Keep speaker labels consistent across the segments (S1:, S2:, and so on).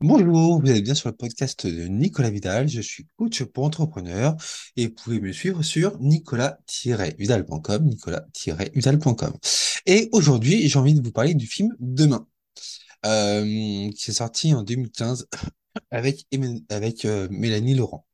S1: Bonjour, vous êtes bien sur le podcast de Nicolas Vidal. Je suis coach pour entrepreneurs et vous pouvez me suivre sur nicolas-vidal.com, nicolas-vidal.com. Et aujourd'hui, j'ai envie de vous parler du film Demain, euh, qui est sorti en 2015 avec, avec euh, Mélanie Laurent.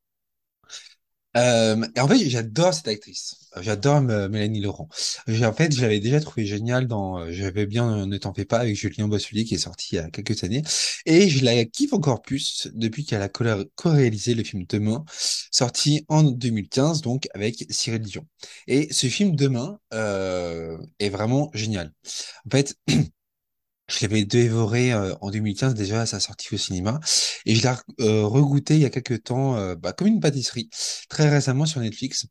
S1: Euh, en fait, j'adore cette actrice. J'adore euh, Mélanie Laurent. En fait, je l'avais déjà trouvé géniale dans euh, J'avais bien euh, Ne t'en fais pas avec Julien Boisselier qui est sorti il y a quelques années. Et je la kiffe encore plus depuis qu'elle a co- co-réalisé le film Demain, sorti en 2015, donc avec Cyril Dion. Et ce film Demain euh, est vraiment génial. En fait, je l'avais dévoré euh, en 2015 déjà à sa sortie au cinéma et je l'ai euh, regoûté il y a quelques temps euh, bah, comme une pâtisserie très récemment sur Netflix.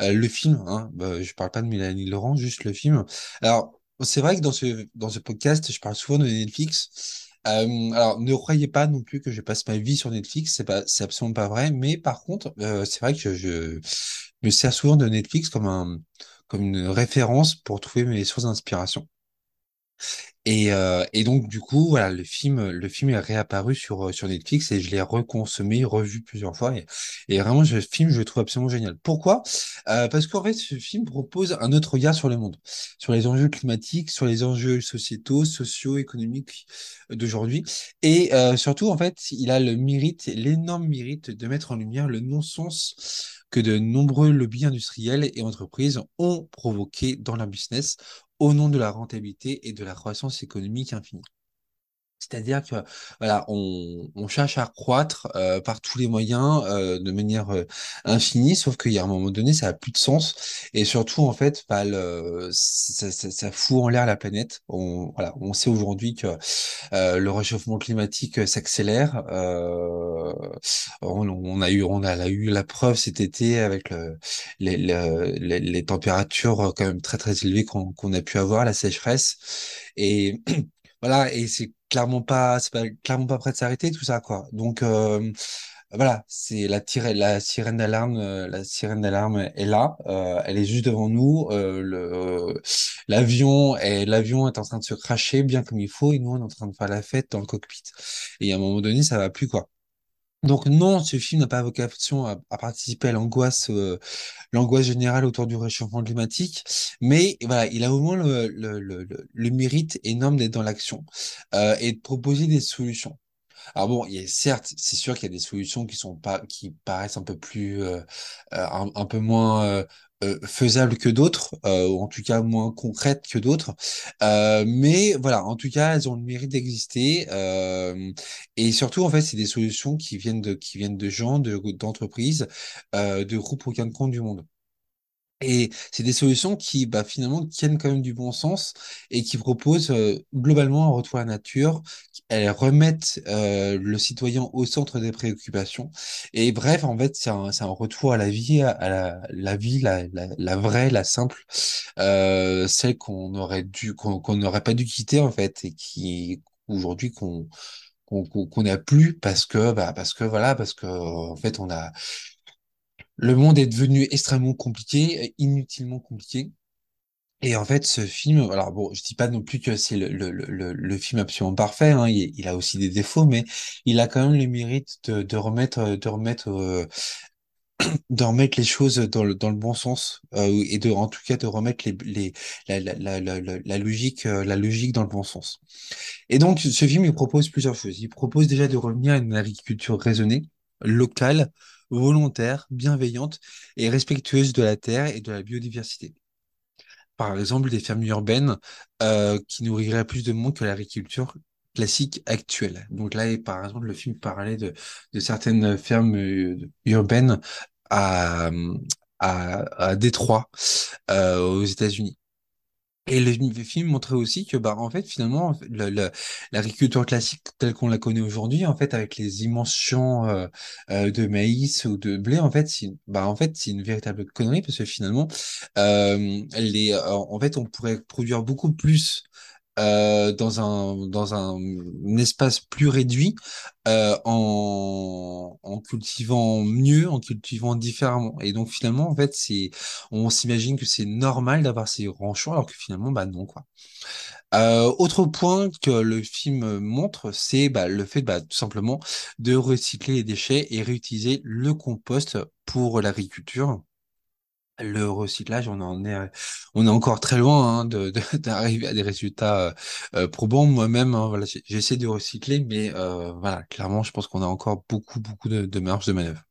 S1: Euh, le film, hein, bah, je parle pas de Mélanie Laurent, juste le film. Alors c'est vrai que dans ce dans ce podcast je parle souvent de Netflix. Euh, alors ne croyez pas non plus que je passe ma vie sur Netflix, c'est pas c'est absolument pas vrai. Mais par contre euh, c'est vrai que je, je me sers souvent de Netflix comme un comme une référence pour trouver mes sources d'inspiration. Et, euh, et donc du coup voilà le film le film est réapparu sur sur Netflix et je l'ai reconsommé revu plusieurs fois et, et vraiment ce film je le trouve absolument génial. Pourquoi? Euh, parce qu'en fait ce film propose un autre regard sur le monde, sur les enjeux climatiques, sur les enjeux sociétaux, sociaux, économiques d'aujourd'hui et euh, surtout en fait il a le mérite l'énorme mérite de mettre en lumière le non-sens que de nombreux lobbies industriels et entreprises ont provoqué dans leur business au nom de la rentabilité et de la croissance économique infinie. C'est-à-dire que voilà, on, on cherche à croître euh, par tous les moyens euh, de manière euh, infinie, sauf qu'il y a un moment donné, ça a plus de sens. Et surtout, en fait, bah, le, ça, ça, ça fout en l'air la planète. On, voilà, on sait aujourd'hui que euh, le réchauffement climatique s'accélère. Euh, on, on a eu, on a eu la preuve cet été avec le, les, le- les, les températures quand même très très élevées qu'on qu'on a pu avoir, la sécheresse. Et voilà, et c'est clairement pas, c'est pas clairement pas prêt de s'arrêter tout ça quoi. Donc euh, voilà, c'est la tire, la sirène d'alarme, euh, la sirène d'alarme est là, euh, elle est juste devant nous. euh, le l'avion est l'avion est en train de se cracher bien comme il faut et nous on est en train de faire la fête dans le cockpit. Et à un moment donné, ça va plus quoi. Donc non, ce film n'a pas vocation à, participer à l'angoisse, euh, l'angoisse générale autour du réchauffement climatique, mais voilà, il a au moins le, le, le, le- mérite énorme d'être dans l'action euh, et de proposer des solutions. Alors bon, il a, certes, c'est sûr qu'il y a des solutions qui sont pas, qui paraissent un peu plus, euh, euh, un, un peu moins euh, faisables que d'autres, euh, ou en tout cas moins concrètes que d'autres. Euh, mais voilà, en tout cas, elles ont le mérite d'exister. euh, et surtout, en fait, c'est des solutions qui viennent de, qui viennent de gens, de, d'entreprises, euh, de groupes aucun compte du monde. Et c'est des solutions qui, bah, finalement, tiennent quand même du bon sens et qui proposent euh, globalement un retour à la nature. Elles remettent euh, le citoyen au centre des préoccupations. Et bref, en fait, c'est un, un retour à la vie, à la, la vie, la, la, vraie, la simple, euh, celle qu'on aurait dû, qu'on qu'on n'aurait pas dû quitter en fait, et qui aujourd'hui qu'on qu'on n'a plus parce que, bah, parce que voilà, parce que en fait, on a le monde est devenu extrêmement compliqué, inutilement compliqué. Et en fait, ce film, alors bon, je dis pas non plus que c'est le, le, le, le film absolument parfait, hein, il, a aussi des défauts, mais il a quand même le mérite de, de remettre, de remettre, euh, de remettre les choses dans le, dans le bon sens, euh, et de, en tout cas, de remettre les, les, la, la- la logique, euh, la logique dans le bon sens. Et donc, ce film, il propose plusieurs choses. Il propose déjà de revenir à une agriculture raisonnée, locale, volontaire, bienveillante et respectueuse de la terre et de la biodiversité. Par exemple, des fermes urbaines euh, qui nourriraient plus de monde que l'agriculture classique actuelle. Donc là, par exemple, le film parlait de, certaines fermes euh, urbaines à, à, à Détroit, euh, aux États-Unis. Et le film montrait aussi que, bah, en fait, finalement, le- le- l'agriculture classique telle qu'on la connaît aujourd'hui, en fait, avec les immenses champs euh, euh, de maïs ou de blé, en fait, c'est, bah, en fait, c'est une véritable connerie parce que finalement, euh, les, en fait, on pourrait produire beaucoup plus euh, dans un dans un, espace plus réduit euh, en en cultivant mieux, en cultivant différemment. Et donc finalement, en fait, c'est on s'imagine que c'est normal d'avoir ces grands champs, alors que finalement, bah non quoi. Euh, autre point que le film montre, c'est bah, le fait bah, tout simplement de recycler les déchets et réutiliser le compost pour l'agriculture. Le recyclage, on en est, on est encore très loin hein, de, d'arriver à des résultats euh, euh, probants. Moi-même, hein, voilà, j'essaie de recycler, mais euh, voilà, clairement, je pense qu'on a encore beaucoup, beaucoup de, de marge de manœuvre.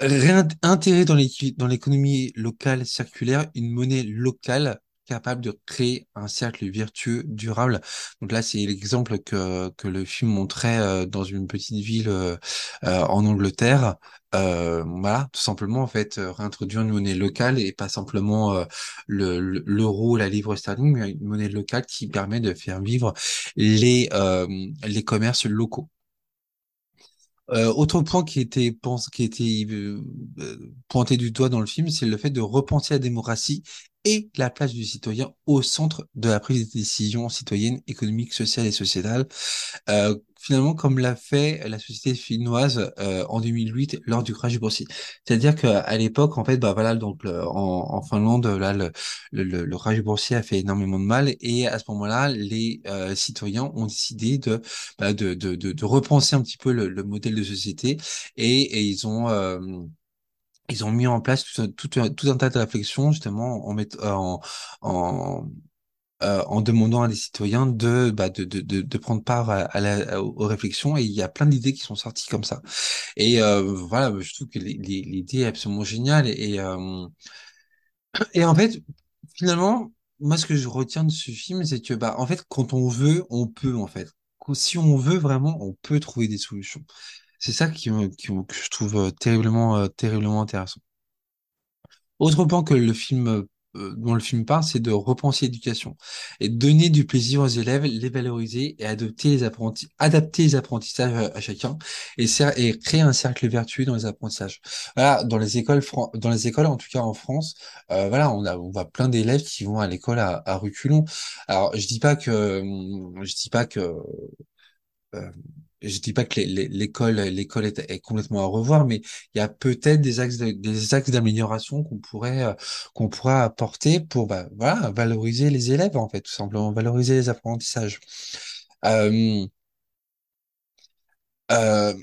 S1: L'équi- dans l'économie locale circulaire une monnaie locale capable de créer un cercle vertueux durable. Donc là, c'est l'exemple que, que le film montrait euh, dans une petite ville euh, euh, en Angleterre. Voilà, tout simplement, en fait, réintroduire une monnaie locale et pas simplement le, le- l'euro, la livre sterling, mais une monnaie locale qui permet de faire vivre les, les commerces locaux. Autre point qui était, pense, qui était euh, pointé du doigt dans le film, c'est le fait de repenser la démocratie et la place du citoyen au centre de la prise des décisions citoyennes, économiques, sociales et sociétales. Euh, finalement, comme l'a fait la société finnoise euh, en 2008 lors du crash boursier. C'est-à-dire qu'à l'époque, en fait, bah voilà, donc le- en, en Finlande, là, le, le, le, crash boursier a fait énormément de mal, et à ce moment-là, les euh, citoyens ont décidé de, bah, de, de, de, de repenser un petit peu le, le modèle de société, et, et ils ont euh, ils ont mis en place tout, un- tas de réflexions justement en, mettant en, en, euh, en demandant à des citoyens de, bah, de, de, de, prendre part à, la, aux réflexions et il y a plein d'idées qui sont sorties comme ça. Et euh, voilà, je trouve que l'idée est absolument géniale et, euh, et en fait, finalement, moi ce que je retiens de ce film, c'est que bah en fait, quand on veut, on peut en fait. Si on veut vraiment, on peut trouver des solutions. C'est ça qui, qui, que je trouve euh, terriblement, euh, terriblement intéressant. Autre point que le film, euh, dont le film parle, c'est de repenser l'éducation et donner du plaisir aux élèves, les valoriser et adopter les apprentis, adapter les apprentissages à, chacun et, créer un cercle vertueux dans les apprentissages. Voilà, dans les écoles, dans les écoles, en tout cas en France, euh, voilà, on a, on voit plein d'élèves qui vont à l'école à, à reculons. Alors, je dis pas que, je dis pas que euh, je dis pas que l'é- l'é- l'école l'école est, complètement à revoir, mais il y a peut-être des axes de- des axes d'amélioration qu'on pourrait euh, qu'on pourrait apporter pour bah, voilà valoriser les élèves en fait tout simplement valoriser les apprentissages. Euh, euh,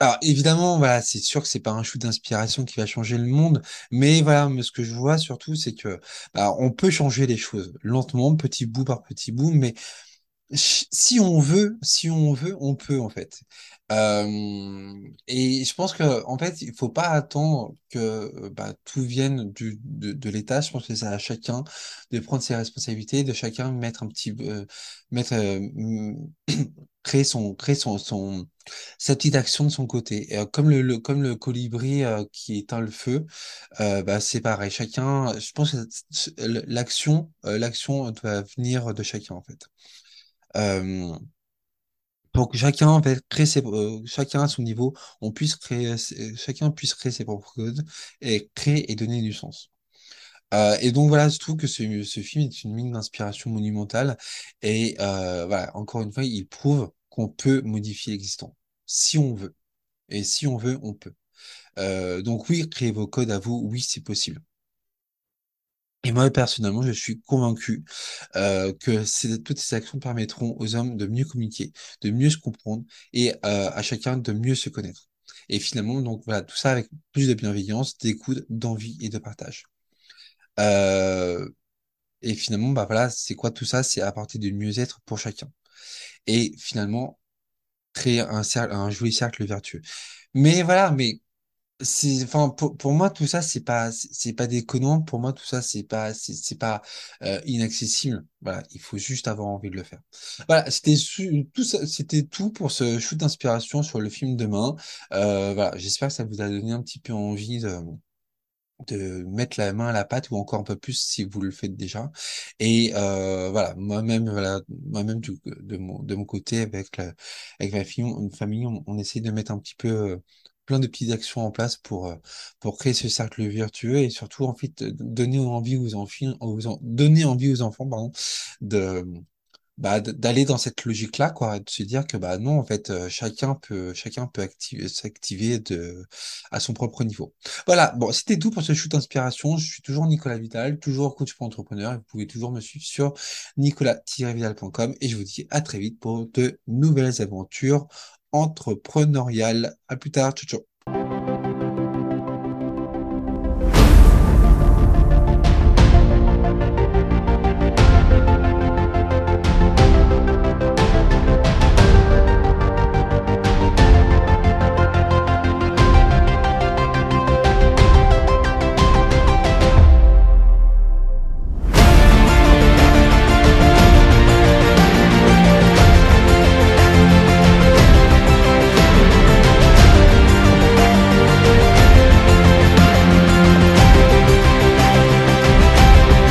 S1: alors évidemment voilà c'est sûr que c'est pas un shoot d'inspiration qui va changer le monde, mais voilà mais ce que je vois surtout c'est que bah, on peut changer les choses lentement petit bout par petit bout, mais Si on veut, si on veut, on peut en fait. Et je pense que en fait, il faut pas attendre que euh, bah, tout vienne de, l'État. Je pense que c'est à chacun de prendre ses responsabilités, de chacun mettre un petit, euh, euh, créer son, créer son, sa petite action de son côté. Comme le, comme le colibri qui éteint le feu, bah c'est pareil. Chacun, je pense que l'action, l'action doit venir de chacun en fait. Euh, pour que chacun en fait crée ses, euh, chacun à son niveau, on puisse créer, ses- chacun puisse créer ses propres codes et créer et donner du sens. Euh, et donc voilà, je trouve que ce, ce film est une mine d'inspiration monumentale et euh, voilà, encore une fois, il prouve qu'on peut modifier l'existant si on veut. Et si on veut, on peut. Euh, donc oui, créez vos codes à vous, oui, c'est possible. Et moi, personnellement, je suis convaincu euh, que toutes ces actions permettront aux hommes de mieux communiquer, de mieux se comprendre et euh, à chacun de mieux se connaître. Et finalement, donc voilà, tout ça avec plus de bienveillance, d'écoute, d'envie et de partage. Euh, et finalement, bah voilà, c'est quoi tout ça? C'est apporter du mieux-être pour chacun. Et finalement, créer un cercle, un joli cercle vertueux. Mais voilà, mais c'est enfin pour, pour moi tout ça c'est pas c'est pas déconnant. Pour moi tout ça c'est pas c'est pas euh, inaccessible. Voilà il faut juste avoir envie de le faire. Voilà c'était tout c'était tout pour ce shoot d'inspiration sur le film Demain. Euh, voilà j'espère que ça vous a donné un petit peu envie de de mettre la main à la pâte ou encore un peu plus si vous le faites déjà. Et euh, voilà moi-même voilà moi-même de mon de mon côté avec la- avec ma fille une famille on, on essaie de mettre un petit peu plein de petites actions en place pour euh, pour créer ce cercle vertueux et surtout en fait donner envie aux enfants donner envie aux enfants pardon de bah, d'aller dans cette logique-là, quoi, de se dire que bah non, en fait, euh, chacun peut, chacun peut activer, s'activer de, à son propre niveau. Voilà. Bon, c'était tout pour ce shoot d'inspiration. Je suis toujours Nicolas Vidal, toujours coach pour entrepreneur. Vous pouvez toujours me suivre sur nicolas-vidal.com et je vous dis à très vite pour de nouvelles aventures entrepreneuriales. À plus tard. Ciao, ciao.